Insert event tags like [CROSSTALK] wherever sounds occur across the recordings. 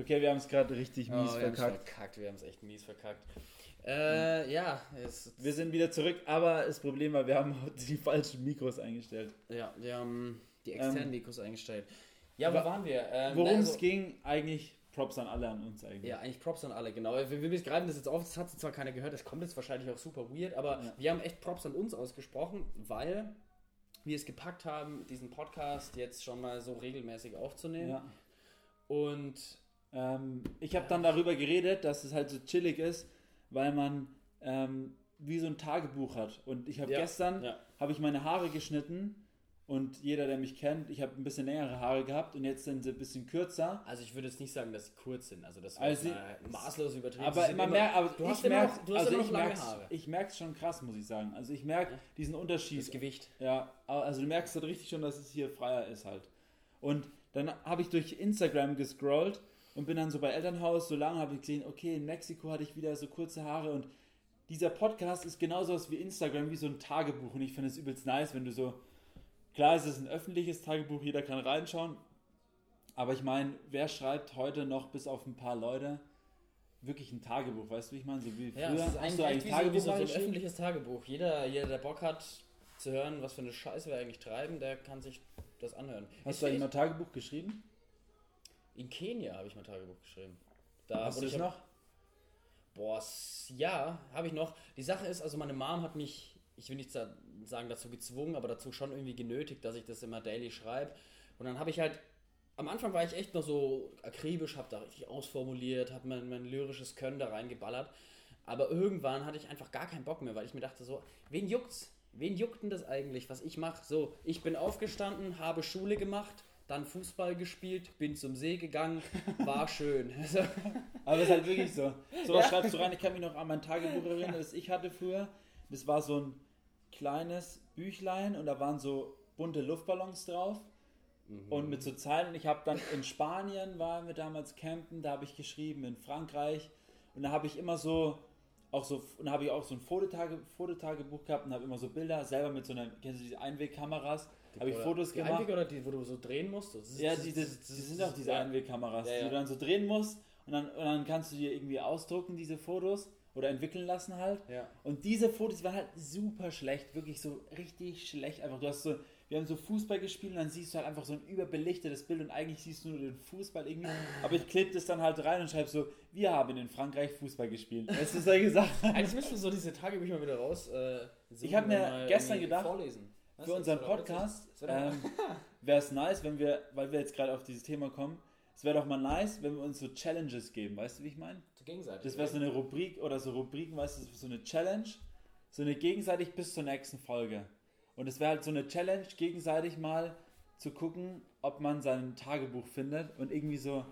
Okay, wir haben es gerade richtig mies oh, wir verkackt. verkackt. Wir haben es echt mies verkackt. Äh, ja, es, Wir sind wieder zurück, aber das Problem war, wir haben [LAUGHS] die falschen Mikros eingestellt. ja, wir haben die externen Ähm, Mikros eingestellt. Ja, wo wa- waren wir? Ähm, Worum also- es ging, eigentlich Props an alle an uns eigentlich. Ja, eigentlich Props an alle, genau. Wir, wir greifen das jetzt auf, das hat zwar keiner gehört, das kommt jetzt wahrscheinlich auch super weird, aber Ja. wir haben echt Props an uns ausgesprochen, weil wir es gepackt haben, diesen Podcast jetzt schon mal so regelmäßig aufzunehmen. Ja. Und Ähm, ich habe dann darüber geredet, dass es halt so chillig ist, weil man ähm, wie so ein Tagebuch hat. Und ich habe Ja, gestern ja. habe ich meine Haare geschnitten und jeder, der mich kennt, ich habe ein bisschen längere Haare gehabt und jetzt sind sie ein bisschen kürzer. also ich würde jetzt nicht sagen, dass sie kurz sind, also das Also sie- maßlos übertrieben. Aber immer- merkt, aber du ich merke, du hast also noch lange Haare. ich merke schon krass, muss ich sagen. Also ich merke Ja. diesen Unterschied. Das Gewicht. Ja, also du merkst halt richtig schon, dass es hier freier ist halt. Und dann habe ich durch Instagram gescrollt und bin dann so bei Elternhaus, so lange habe ich gesehen, okay, in Mexiko hatte ich wieder so kurze Haare und dieser Podcast ist genauso was wie Instagram, wie so ein Tagebuch und ich finde es übelst nice, wenn du so, klar ist es ein öffentliches Tagebuch, jeder kann reinschauen, aber ich meine, wer schreibt heute noch bis auf ein paar Leute wirklich ein Tagebuch, weißt du, wie ich meine, so wie früher, Ja, es ist eigentlich, eigentlich wie so, wie Tagebuch so ein geschrieben? öffentliches Tagebuch. Jeder, jeder, der Bock hat zu hören, was für eine Scheiße wir eigentlich treiben, der kann sich das anhören. Hast Ich- du eigentlich ich- mal Tagebuch geschrieben? In Kenia habe ich mal Tagebuch geschrieben. Da Hast du ich noch? Boah, ja, habe ich noch. Die Sache ist, also meine Mom hat mich, ich will nicht sa- sagen dazu gezwungen, aber dazu schon irgendwie genötigt, dass ich das immer daily schreibe. Und dann habe ich halt, am Anfang war ich echt noch so akribisch, habe da richtig ausformuliert, habe mein, mein lyrisches Können da reingeballert. Aber irgendwann hatte ich einfach gar keinen Bock mehr, weil ich mir dachte so, wen juckt's? Wen juckt denn das eigentlich, was ich mache? So, ich bin aufgestanden, habe Schule gemacht, dann Fußball gespielt, bin zum See gegangen, war [LAUGHS] schön. Also, Aber das ist halt wirklich so. So was schreibst du rein. Ich kann mich noch an mein Tagebuch erinnern, das ich hatte früher. Das war so ein kleines Büchlein und da waren so bunte Luftballons drauf. Und mit so Zeilen. Ich habe dann in Spanien, waren wir damals campen, da habe ich geschrieben, in Frankreich. Und da habe ich immer so, auch so, und habe ich auch so ein Fototage, Fototagebuch gehabt und habe immer so Bilder selber mit so einer, kennst du diese Einwegkameras? Habe ich Fotos die gemacht. Einweg oder die, wo du so drehen musst? Ja, die, die das- sind auch diese ja. Einwegkameras, Ja, die ja. du dann so drehen musst und dann, und dann kannst du dir irgendwie ausdrucken, diese Fotos oder entwickeln lassen halt. Ja. Und diese Fotos die waren halt super schlecht, wirklich so richtig schlecht. Einfach, du hast so, wir haben so Fußball gespielt und dann siehst du halt einfach so ein überbelichtetes Bild und eigentlich siehst du nur den Fußball irgendwie. Aber ich klebe das dann halt rein und schreibe so, wir haben in Frankreich Fußball gespielt. Weißt du, solche Sachen. Eigentlich müssen wir so diese Tagebücher mal wieder raus. Äh, Ich hab und mir gestern gedacht, vorlesen. Für unseren doch Podcast ähm, [LAUGHS] wäre es nice, wenn wir, weil wir jetzt gerade auf dieses Thema kommen, es wäre doch mal nice, wenn wir uns so Challenges geben, weißt du, wie ich meine? Zur Gegenseite. Das wäre so eine Rubrik oder so Rubriken, weißt du, so eine Challenge, so eine gegenseitig bis zur nächsten Folge. Und es wäre halt so eine Challenge, gegenseitig mal zu gucken, ob man sein Tagebuch findet und irgendwie so,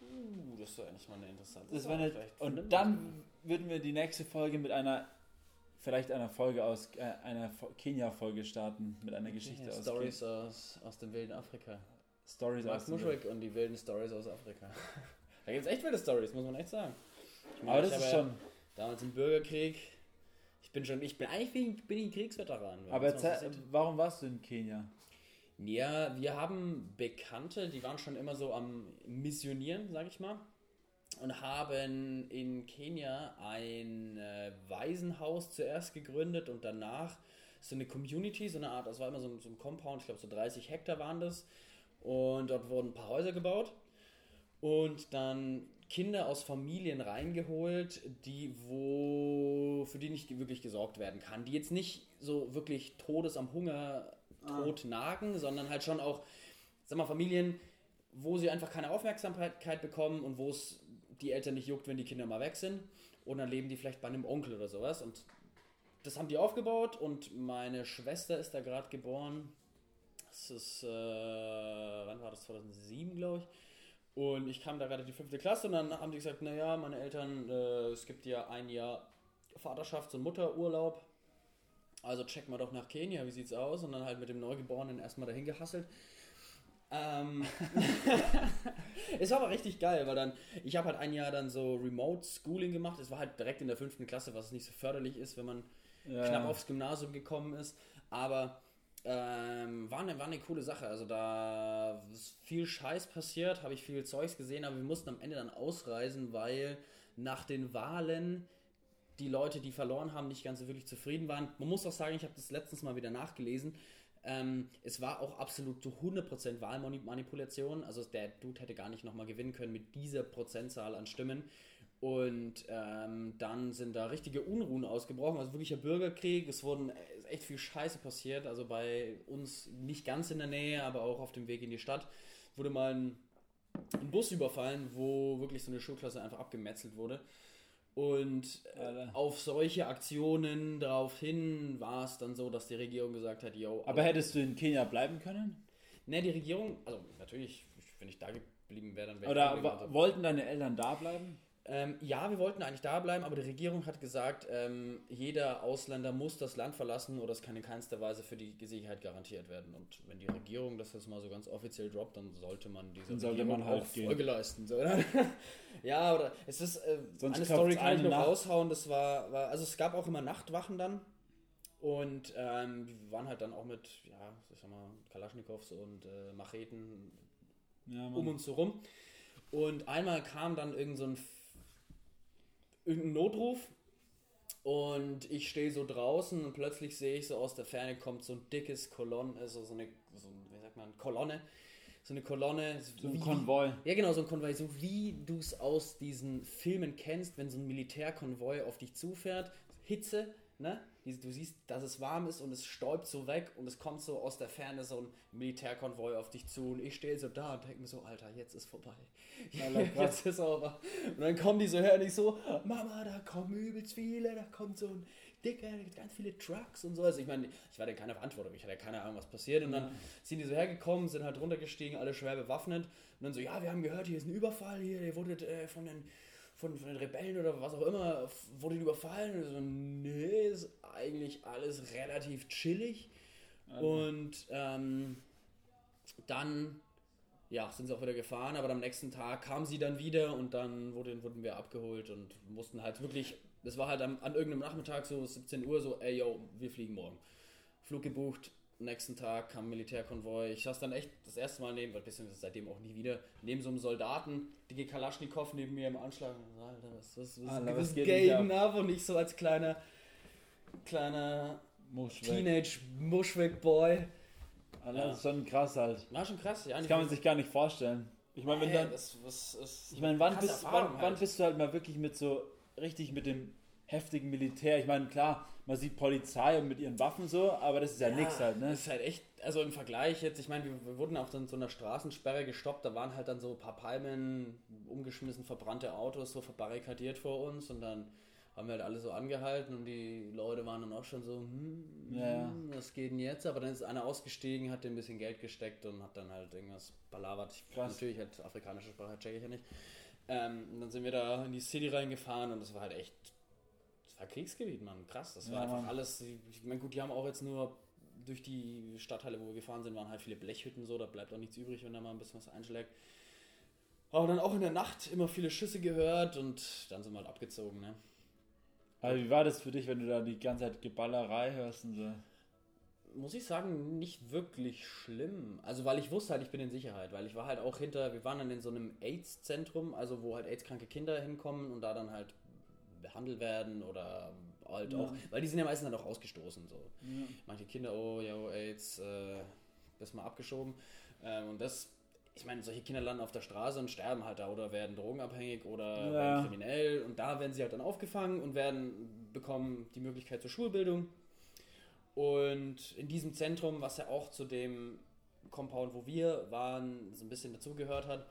Uh, das wäre eigentlich mal eine interessante das Sache. eine, und dann würden wir die nächste Folge mit einer, vielleicht einer Folge aus, äh, einer Fo- Kenia-Folge starten, mit einer Geschichte Ja, aus Stories aus, aus dem wilden Afrika. Stories Mark aus Muschwick und die wilden Stories aus Afrika. [LAUGHS] da gibt es echt wilde Stories, muss man echt sagen. Ich Aber ich das ist schon. Damals im Bürgerkrieg. Ich bin schon, ich bin eigentlich bin, ich ein Kriegsveteran. Aber warum warst du in Kenia? Ja, wir haben Bekannte, die waren schon immer so am Missionieren, sag ich mal. Und haben in Kenia ein äh, Waisenhaus zuerst gegründet und danach so eine Community, so eine Art, das war immer so ein, so ein Compound, ich glaube so 30 Hektar waren das. Und dort wurden ein paar Häuser gebaut. Und dann Kinder aus Familien reingeholt, die wo für die nicht wirklich gesorgt werden kann, die jetzt nicht so wirklich Todes am Hunger tot nagen, sondern halt schon auch, sag mal, Familien, wo sie einfach keine Aufmerksamkeit bekommen und wo es die Eltern nicht juckt, wenn die Kinder mal weg sind. Und dann leben die vielleicht bei einem Onkel oder sowas. Und das haben die aufgebaut und meine Schwester ist da gerade geboren. Das ist, äh, wann war das? 2007, glaube ich. Und ich kam da gerade in die fünfte Klasse und dann haben die gesagt, naja, meine Eltern, äh, es gibt ja ein Jahr Vaterschafts- und Mutterurlaub. Also checken wir doch nach Kenia, wie sieht's aus? Und dann halt mit dem Neugeborenen erstmal dahin gehasselt. Ähm, [LAUGHS] [LAUGHS] es war aber richtig geil, weil dann, ich habe halt ein Jahr dann so Remote Schooling gemacht. Es war halt direkt in der fünften Klasse, was nicht so förderlich ist, wenn man Ja. knapp aufs Gymnasium gekommen ist. Aber Ähm, war, eine, war eine coole Sache. Also da ist viel Scheiß passiert, habe ich viel Zeugs gesehen, aber wir mussten am Ende dann ausreisen, weil nach den Wahlen die Leute, die verloren haben, nicht ganz so wirklich zufrieden waren. Man muss auch sagen, ich habe das letztens mal wieder nachgelesen. Ähm, es war auch absolut zu 100% Wahlmanipulation. Also der Dude hätte gar nicht nochmal gewinnen können mit dieser Prozentzahl an Stimmen. Und ähm, dann sind da richtige Unruhen ausgebrochen, also wirklicher Bürgerkrieg. Es wurden echt viel Scheiße passiert. Also bei uns nicht ganz in der Nähe, aber auch auf dem Weg in die Stadt wurde mal ein, ein Bus überfallen, wo wirklich so eine Schulklasse einfach abgemetzelt wurde. Und äh, auf solche Aktionen daraufhin war es dann so, dass die Regierung gesagt hat, yo. Aber hättest du in Kenia bleiben können? Ne, die Regierung, also natürlich, wenn ich da geblieben wäre, dann wäre ich Oder wollten deine Eltern da bleiben? Ähm, ja, wir wollten eigentlich da bleiben, aber die Regierung hat gesagt, ähm, jeder Ausländer muss das Land verlassen oder es kann in keinster Weise für die Sicherheit garantiert werden. Und wenn die Regierung das jetzt mal so ganz offiziell droppt, dann sollte man diese sollte man halt auch Folge leisten. So, [LAUGHS] ja, oder es ist äh, eine Story kann ich noch Nacht. raushauen. Das war, war, also es gab auch immer Nachtwachen dann und ähm, wir waren halt dann auch mit, ja, ich sag mal, Kalaschnikows und äh, Macheten ja, um uns herum. Und einmal kam dann irgend so ein irgendein Notruf und ich stehe so draußen und plötzlich sehe ich so aus der Ferne kommt so ein dickes Kolonne, also so eine, so, wie sagt man, Kolonne, so eine Kolonne. So ein Konvoi. Ja, genau, so ein Konvoi, so wie du es aus diesen Filmen kennst, wenn so ein Militärkonvoi auf dich zufährt, Hitze, ne? Du siehst, dass es warm ist und es stäubt so weg und es kommt so aus der Ferne so ein Militärkonvoi auf dich zu und ich stehe so da und denke mir so, Alter, jetzt ist vorbei. [LAUGHS] jetzt ist aber. Und dann kommen die so her und ich so, Mama, da kommen übelst viele, da kommt so ein dicker, ganz viele Trucks und so. Also ich meine, ich war ja keine Verantwortung, ich hatte keine Ahnung, was passiert. Und dann ja. sind die so hergekommen, sind halt runtergestiegen, alle schwer bewaffnet. Und dann so, ja, wir haben gehört, hier ist ein Überfall, hier, ihr wurdet äh, von den von, von, den Rebellen oder was auch immer, wurde überfallen. Und so, nee, eigentlich alles relativ chillig. Also. Und ähm, dann ja, sind sie auch wieder gefahren, aber am nächsten Tag kamen sie dann wieder und dann wurden, wurden wir abgeholt und mussten halt wirklich, das war halt am, an irgendeinem Nachmittag so 17 Uhr so, ey yo, wir fliegen morgen. Flug gebucht, nächsten Tag kam ein Militärkonvoi. Ich saß dann echt das erste Mal neben, beziehungsweise seitdem auch nie wieder, neben so einem Soldaten, dicke Kalaschnikow neben mir im Anschlag. Alter, was, was, was, Alter, was geht ab? Und ich so als kleiner, kleiner Teenage-Mushwick-Boy also ja. Das ist schon krass halt. War schon krass, ja. Das kann man sich gar nicht vorstellen. Ich meine, wenn dann. Das, was, was, ich meine, wann, bist, wann, halt. wann bist du halt mal wirklich mit so richtig mit dem heftigen Militär? Ich meine, klar, man sieht Polizei und mit ihren Waffen so, aber das ist ja, ja nichts halt, ne? Das ist halt echt, also im Vergleich jetzt, ich meine, wir, wir wurden auch dann so einer Straßensperre gestoppt, da waren halt dann so ein paar Palmen, umgeschmissen, verbrannte Autos so verbarrikadiert vor uns und dann haben wir halt alle so angehalten und die Leute waren dann auch schon so, hm, ja, hm, was geht denn jetzt? Aber dann ist einer ausgestiegen, hat ein bisschen Geld gesteckt und hat dann halt irgendwas balabert. Ich, Krass. Natürlich halt afrikanische Sprache checke ich ja nicht. Ähm, und dann sind wir da in die City reingefahren und das war halt echt, das war Kriegsgebiet, Mann. Krass, das war ja, einfach alles. Ich meine, gut, die haben auch jetzt nur durch die Stadtteile, wo wir gefahren sind, waren halt viele Blechhütten so, da bleibt auch nichts übrig, wenn da mal ein bisschen was einschlägt. Aber dann auch in der Nacht immer viele Schüsse gehört und dann sind wir halt abgezogen, ne? Aber wie war das für dich, wenn du da die ganze Zeit Geballerei hörst und so? Muss ich sagen, nicht wirklich schlimm. Also, weil ich wusste halt, ich bin in Sicherheit, weil ich war halt auch hinter, wir waren dann in so einem AIDS-Zentrum, also wo halt AIDS-kranke Kinder hinkommen und da dann halt behandelt werden oder halt ja. auch, weil die sind ja meistens dann auch ausgestoßen so. Ja. Manche Kinder, oh, ja, oh, AIDS, äh, das mal abgeschoben. Ähm, und das ich meine, solche Kinder landen auf der Straße und sterben halt da oder werden drogenabhängig oder ja. werden kriminell und da werden sie halt dann aufgefangen und werden bekommen die Möglichkeit zur Schulbildung. Und in diesem Zentrum, was ja auch zu dem Compound, wo wir waren, so ein bisschen dazugehört hat,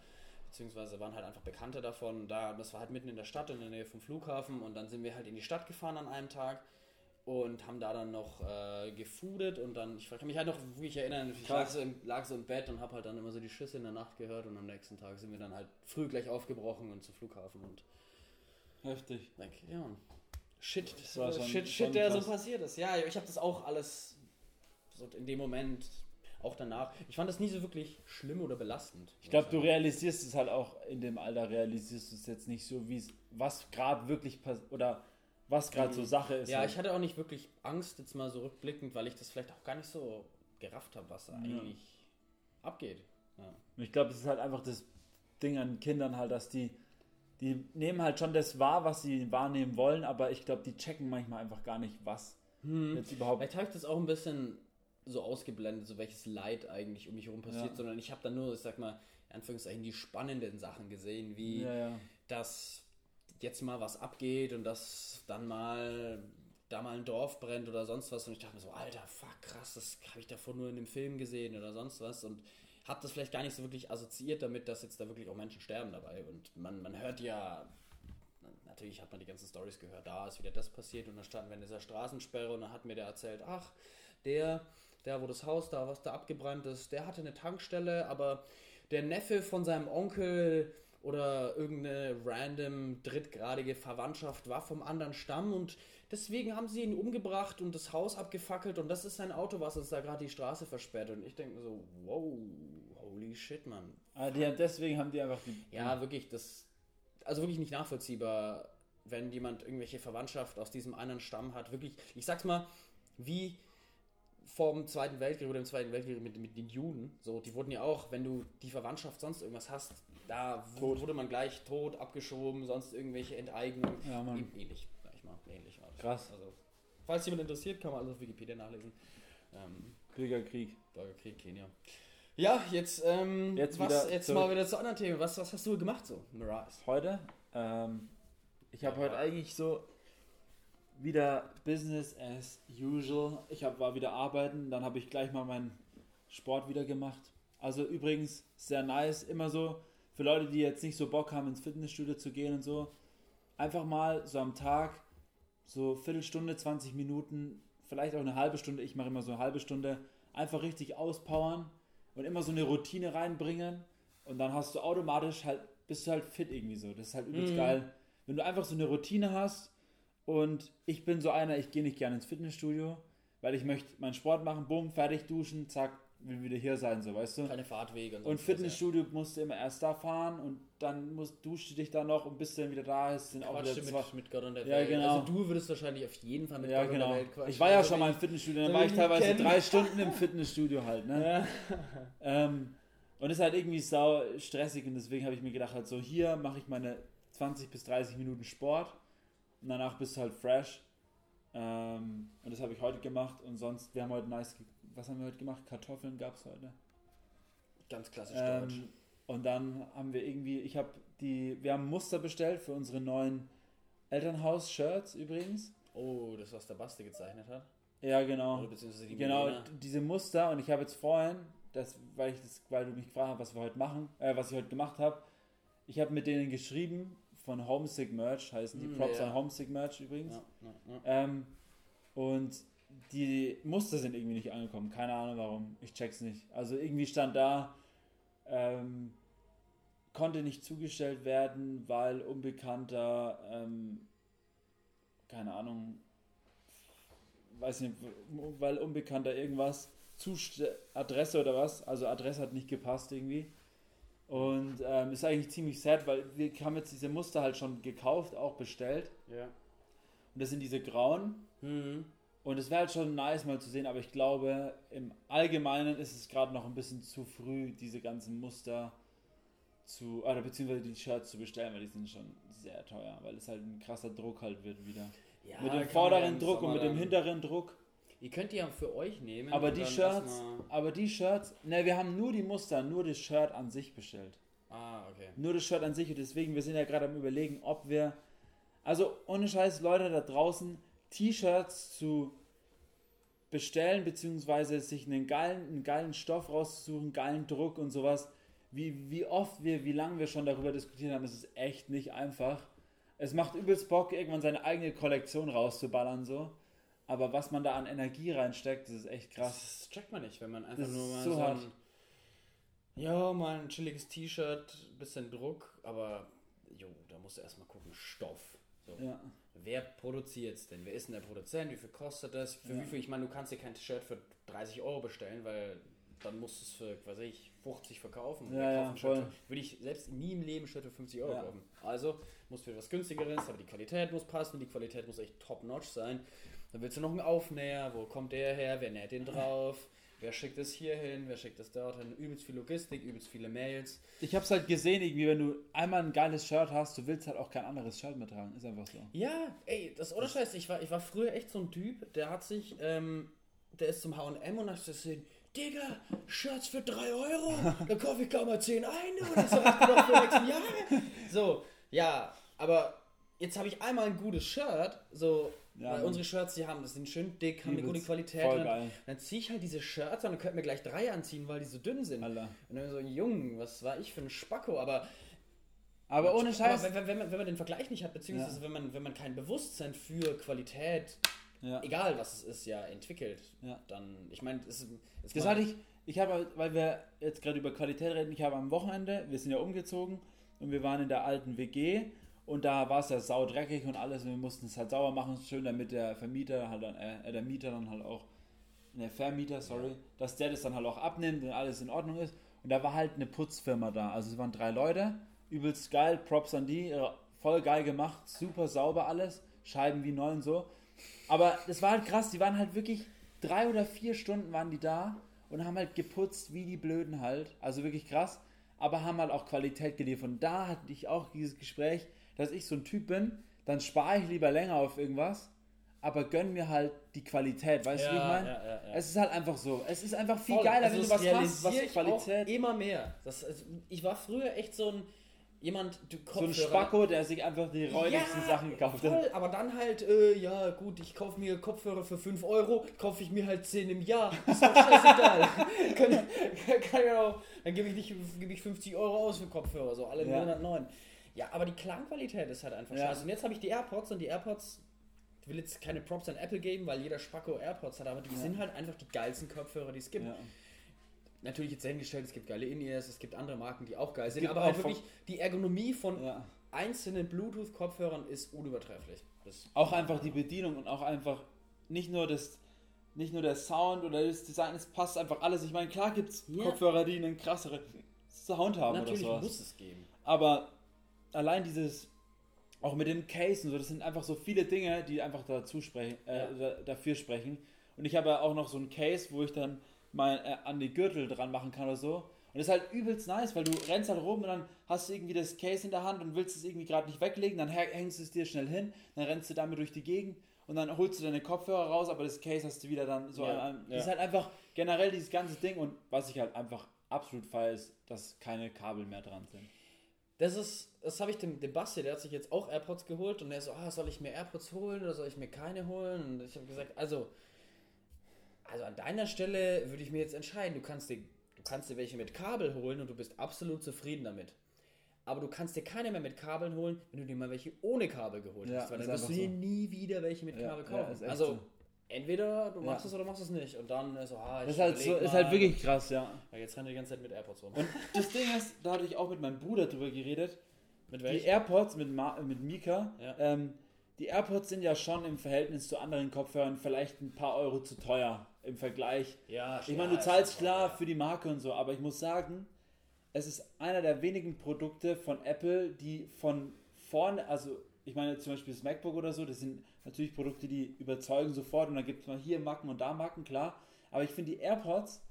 beziehungsweise waren halt einfach Bekannte davon. Da, das war halt mitten in der Stadt, in der Nähe vom Flughafen und dann sind wir halt in die Stadt gefahren an einem Tag und haben da dann noch äh, gefoodet und dann, ich kann mich halt noch wirklich erinnern, ich lag so, im, lag so im Bett und habe halt dann immer so die Schüsse in der Nacht gehört und am nächsten Tag sind wir dann halt früh gleich aufgebrochen und zum Flughafen und heftig. Like, ja, Shit, das war schon, Shit, Shit, der krass. so passiert ist. Ja, ich habe das auch alles so in dem Moment, auch danach. Ich fand das nie so wirklich schlimm oder belastend. Ich glaube, du realisierst es halt auch in dem Alter, realisierst du es jetzt nicht so, wie es, was gerade wirklich passiert, oder was gerade so Sache ist. Ja, halt. ich hatte auch nicht wirklich Angst, jetzt mal so rückblickend, weil ich das vielleicht auch gar nicht so gerafft habe, was da eigentlich abgeht. Ja. Ich glaube, es ist halt einfach das Ding an Kindern halt, dass die, die nehmen halt schon das wahr, was sie wahrnehmen wollen, aber ich glaube, die checken manchmal einfach gar nicht, was jetzt überhaupt. Vielleicht habe ich das auch ein bisschen so ausgeblendet, so welches Leid eigentlich um mich herum passiert, Ja. sondern ich habe dann nur, ich sag mal, in Anführungszeichen die spannenden Sachen gesehen, wie Ja, ja. dass jetzt mal was abgeht und dass dann mal da mal ein Dorf brennt oder sonst was. Und ich dachte mir so, alter, fuck, krass, das habe ich davor nur in einem Film gesehen oder sonst was und habe das vielleicht gar nicht so wirklich assoziiert damit, dass jetzt da wirklich auch Menschen sterben dabei. Und man, man hört ja, natürlich hat man die ganzen Stories gehört, da ist wieder das passiert und dann standen wir in dieser Straßensperre und dann hat mir der erzählt, ach, der, der, wo das Haus da, was da abgebrannt ist, der hatte eine Tankstelle, aber der Neffe von seinem Onkel oder irgendeine random drittgradige Verwandtschaft war vom anderen Stamm und deswegen haben sie ihn umgebracht und das Haus abgefackelt und das ist sein Auto, was uns da gerade die Straße versperrt und ich denke mir so, wow, holy shit, Mann. Ah, die deswegen haben die einfach die. Ja, wirklich, das, also wirklich nicht nachvollziehbar, wenn jemand irgendwelche Verwandtschaft aus diesem anderen Stamm hat. Wirklich, ich sag's mal, wie vom Zweiten Weltkrieg oder im Zweiten Weltkrieg mit, mit den Juden, so, die wurden ja auch, wenn du die Verwandtschaft sonst irgendwas hast, da Tot. wurde man gleich tot, abgeschoben, sonst irgendwelche Enteignungen. Ja, Mann. Ähn- Ähnlich, sag ich mal, ähnlich war das. Krass. Also, falls jemand interessiert, kann man alles auf Wikipedia nachlesen. Ähm, Bürgerkrieg. Bürgerkrieg, Kenia. Ja, jetzt, ähm, Jetzt was, wieder jetzt mal wieder zu anderen Themen. Was, was hast du gemacht so, Mirage? Heute? Ähm, ich habe Ja. heute eigentlich so wieder Business as usual. Ich hab, war wieder arbeiten, dann habe ich gleich mal meinen Sport wieder gemacht. Also übrigens sehr nice, immer so für Leute, die jetzt nicht so Bock haben, ins Fitnessstudio zu gehen und so. Einfach mal so am Tag so Viertelstunde, 20 Minuten, vielleicht auch eine halbe Stunde, ich mache immer so eine halbe Stunde, einfach richtig auspowern und immer so eine Routine reinbringen und dann hast du automatisch halt, bist du halt fit irgendwie so. Das ist halt übelst Mhm. geil. Wenn du einfach so eine Routine hast und ich bin so einer, ich gehe nicht gerne ins Fitnessstudio, weil ich möchte meinen Sport machen, bumm, fertig duschen, zack, will wieder hier sein, so weißt du. Keine Fahrtwege und Und Fitnessstudio musst du immer erst da fahren und dann musst, duschst du dich da noch und bis du dann wieder da ist, sind ja. auch wieder du zwei, mit, mit Gott und der Ja, Welt. genau. Also du würdest wahrscheinlich auf jeden Fall mit Ja, Gott genau. und der Welt quatschen. Ich war ja Also schon mal im Fitnessstudio, dann war ich teilweise kenn. drei Stunden im Fitnessstudio halt, ne? [LAUGHS] Ja. Ähm, und ist halt irgendwie sau stressig und deswegen habe ich mir gedacht, halt so hier mache ich meine 20 bis 30 Minuten Sport und danach bist du halt fresh. Ähm, und das habe ich heute gemacht und sonst, wir haben heute nice, was haben wir heute gemacht? Kartoffeln gab es heute. Ganz klassisch deutsch. Ähm, und dann haben wir irgendwie, ich habe die, wir haben Muster bestellt für unsere neuen Elternhaus-Shirts übrigens. Oh, das, was der Basti gezeichnet hat. Ja, genau. Oder beziehungsweise die Genau, Milena. diese Muster und ich habe jetzt vorhin, das, weil, ich das, weil du mich gefragt hast, was wir heute machen, äh, was ich heute gemacht habe, ich habe mit denen geschrieben, von Homesick Merch heißen die, Mm, Props ja. an Homesick Merch übrigens. Ja, ja, ja. Ähm, und die Muster sind irgendwie nicht angekommen, keine Ahnung warum, ich check's nicht. Also irgendwie stand da, ähm, konnte nicht zugestellt werden, weil Unbekannter, ähm, keine Ahnung, weiß nicht, weil Unbekannter irgendwas, Zust Adresse oder was, also Adresse hat nicht gepasst irgendwie. Und ähm, ist eigentlich ziemlich sad, weil wir haben jetzt diese Muster halt schon gekauft, auch bestellt. ja. Und das sind diese grauen. Mhm. Und es wäre halt schon nice mal zu sehen, aber ich glaube, im Allgemeinen ist es gerade noch ein bisschen zu früh, diese ganzen Muster zu, oder beziehungsweise die Shirts zu bestellen, weil die sind schon sehr teuer, weil es halt ein krasser Druck halt wird wieder. Ja, mit dem vorderen Druck und mit dem hinteren Druck. Ihr könnt die ja für euch nehmen. Aber die Shirts, aber die Shirts, ne, wir haben nur die Muster, nur das Shirt an sich bestellt. Ah, okay. Nur das Shirt an sich und deswegen, wir sind ja gerade am überlegen, ob wir, also ohne Scheiß, Leute da draußen, T-Shirts zu bestellen, beziehungsweise sich einen geilen, einen geilen Stoff rauszusuchen, geilen Druck und sowas. Wie, wie oft wir, wie lange wir schon darüber diskutiert haben, das ist echt nicht einfach. Es macht übelst Bock, irgendwann seine eigene Kollektion rauszuballern, so. Aber was man da an Energie reinsteckt, das ist echt krass. Das checkt man nicht, wenn man einfach Das nur mal so so, ein, ja, mal ein chilliges T-Shirt, bisschen Druck, aber jo, da musst du erstmal gucken, Stoff. So. Ja. Wer produziert es denn? Wer ist denn der Produzent? Wie viel kostet das? Für Ja. wie viel? Ich meine, du kannst dir kein Shirt für 30 Euro bestellen, weil dann musst du es für, weiß ich, 50 verkaufen. Ja, ja, voll. Würde ich selbst nie im Leben ein Shirt für 50 Euro Ja. kaufen. Also musst du etwas günstigeres, aber die Qualität muss passen, die Qualität muss echt top-notch sein. Dann willst du noch einen Aufnäher, wo kommt der her, wer näht den drauf? Wer schickt es hier hin, wer schickt es dorthin, übelst viel Logistik, übelst viele Mails. Ich hab's halt gesehen, irgendwie, wenn du einmal ein geiles Shirt hast, du willst halt auch kein anderes Shirt mehr tragen. Ist einfach so. Ja, ey, das ohne Scheiß, ich war, ich war früher echt so ein Typ, der hat sich, ähm, der ist zum H&M und hat gesehen, Digga, Shirts für 3 Euro, [LAUGHS] da kaufe ich gar mal 10 ein reicht mir doch für nächsten Jahre. So, ja, aber jetzt habe ich einmal ein gutes Shirt, so, Ja, weil unsere Shirts, die haben, das sind schön dick, haben eine gute. Qualität. Voll und dann, geil. dann ziehe ich halt diese Shirts an und könnte mir gleich drei anziehen, weil die so dünn sind. Alter. Und dann so, Jung, was war ich für ein Spacko, aber Aber ohne Scheiß. aber wenn, wenn, man, wenn man den Vergleich nicht hat, beziehungsweise Ja. wenn, man, wenn man kein Bewusstsein für Qualität, ja. egal was es ist, ja entwickelt, Ja. dann, ich meine, es, es Das hatte ich, ich habe, weil wir jetzt gerade über Qualität reden, ich habe am Wochenende, wir sind ja umgezogen und wir waren in der alten WG und da war es ja saudreckig und alles. Und wir mussten es halt sauber machen, schön damit der Vermieter halt dann, äh, der Mieter dann halt auch, ne, Vermieter, sorry, dass der das dann halt auch abnimmt und alles in Ordnung ist. Und da war halt eine Putzfirma da, also es waren drei Leute, übelst geil, Props an die, voll geil gemacht, super sauber alles, Scheiben wie neu und so, aber das war halt krass, die waren halt wirklich drei oder vier Stunden waren die da und haben halt geputzt wie die Blöden halt. Also wirklich krass. Aber haben halt auch Qualität geliefert. Und da hatte ich auch dieses Gespräch, dass ich so ein Typ bin, dann spare ich lieber länger auf irgendwas, aber gönn mir halt die Qualität. Weißt du, wie ich meine? Ja, ja, ja. Es ist halt einfach so. Es ist einfach viel Voll. geiler, Also wenn du was realisiere was ich Qualität. Auch immer mehr. Das, also, ich war früher echt so ein jemand, du So ein Kopfhörer- Spacko, der sich einfach die räudigsten Sachen gekauft hat. aber dann halt, äh, ja gut, ich kaufe mir Kopfhörer für 5 Euro, kaufe ich mir halt 10 im Jahr. Ist doch scheißegal. kann, kann ja auch, dann gebe ich nicht gebe ich 50 Euro aus für Kopfhörer, so alle Ja. Monat 9. Ja, aber die Klangqualität ist halt einfach Ja. scheiße. Und jetzt habe ich die AirPods und die AirPods, ich will jetzt keine Props an Apple geben, weil jeder Spacko AirPods hat, aber die Ja. sind halt einfach die geilsten Kopfhörer, die es gibt Ja. natürlich jetzt dahingestellt, es gibt geile In-Ears, es gibt andere Marken, die auch geil sind, aber auch halt wirklich die Ergonomie von einzelnen Bluetooth-Kopfhörern ist unübertrefflich. Das, Auch einfach die Bedienung und auch einfach nicht nur das, nicht nur der Sound oder das Design, es passt einfach alles. Ich meine, klar gibt es Ja. Kopfhörer, die einen krasseren Sound haben natürlich oder sowas. muss es geben. Aber allein dieses, auch mit dem Case und so, das sind einfach so viele Dinge, die einfach dazu sprechen, äh, Ja. da, dafür sprechen. Und ich habe ja auch noch so ein Case, wo ich dann mal äh, an die Gürtel dran machen kann oder so. Und das ist halt übelst nice, weil du rennst halt rum und dann hast du irgendwie das Case in der Hand und willst es irgendwie gerade nicht weglegen, dann hä- hängst du es dir schnell hin, dann rennst du damit durch die Gegend und dann holst du deine Kopfhörer raus, aber das Case hast du wieder dann so Ja, an ja. Das ist halt einfach generell dieses ganze Ding und was ich halt einfach absolut feiere, ist, dass keine Kabel mehr dran sind. Das ist, das habe ich dem, dem Basti, der hat sich jetzt auch AirPods geholt und der so, ah, soll ich mir AirPods holen oder soll ich mir keine holen? Und ich habe gesagt, also, also an deiner Stelle würde ich mir jetzt entscheiden, du kannst dir, du kannst dir welche mit Kabel holen und du bist absolut zufrieden damit. Aber du kannst dir keine mehr mit Kabeln holen, wenn du dir mal welche ohne Kabel geholt Ja, hast, weil dann wirst du dir so. nie wieder welche mit Ja, Kabel ja, kaufen. echt also so. Entweder du machst Ja. es oder machst es nicht. Und dann ist so, ah, ist halt, so, ist halt wirklich krass, ja. Ja, jetzt rennt die ganze Zeit mit AirPods rum. Und das Ding ist, da hatte ich auch mit meinem Bruder drüber geredet. mit Die welchen? AirPods mit, Ma mit Mika, Ja. ähm, die AirPods sind ja schon im Verhältnis zu anderen Kopfhörern vielleicht ein paar Euro zu teuer im Vergleich. Ja, Ich meine, du zahlst klar für die Marke und so, aber ich muss sagen, es ist einer der wenigen Produkte von Apple, die von vorne, also ich meine zum Beispiel das MacBook oder so, das sind natürlich Produkte, die überzeugen sofort und dann gibt es mal hier Macken und da Macken, klar. Aber ich finde die AirPods,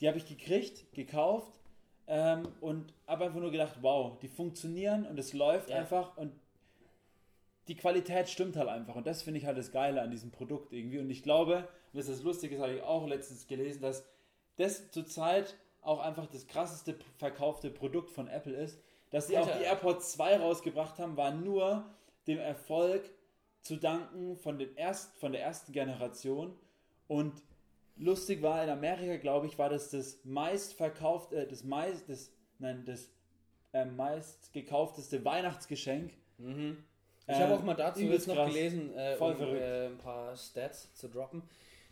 die habe ich gekriegt, gekauft ähm, und habe einfach nur gedacht, wow, die funktionieren und es läuft Ja. einfach und die Qualität stimmt halt einfach und das finde ich halt das Geile an diesem Produkt irgendwie und ich glaube, und das ist das Lustige, das habe ich auch letztens gelesen, dass das zurzeit auch einfach das krasseste verkaufte Produkt von Apple ist, dass sie auch Alter. die AirPods 2 rausgebracht haben, war nur dem Erfolg zu danken von, den erst, von der ersten Generation und lustig war in Amerika, glaube ich, war das das meistverkauft, äh, das meist, das, nein, das äh, meist gekaufteste Weihnachtsgeschenk. Mhm. Äh, Ich habe auch mal dazu jetzt noch gelesen, äh, um äh, ein paar Stats zu droppen.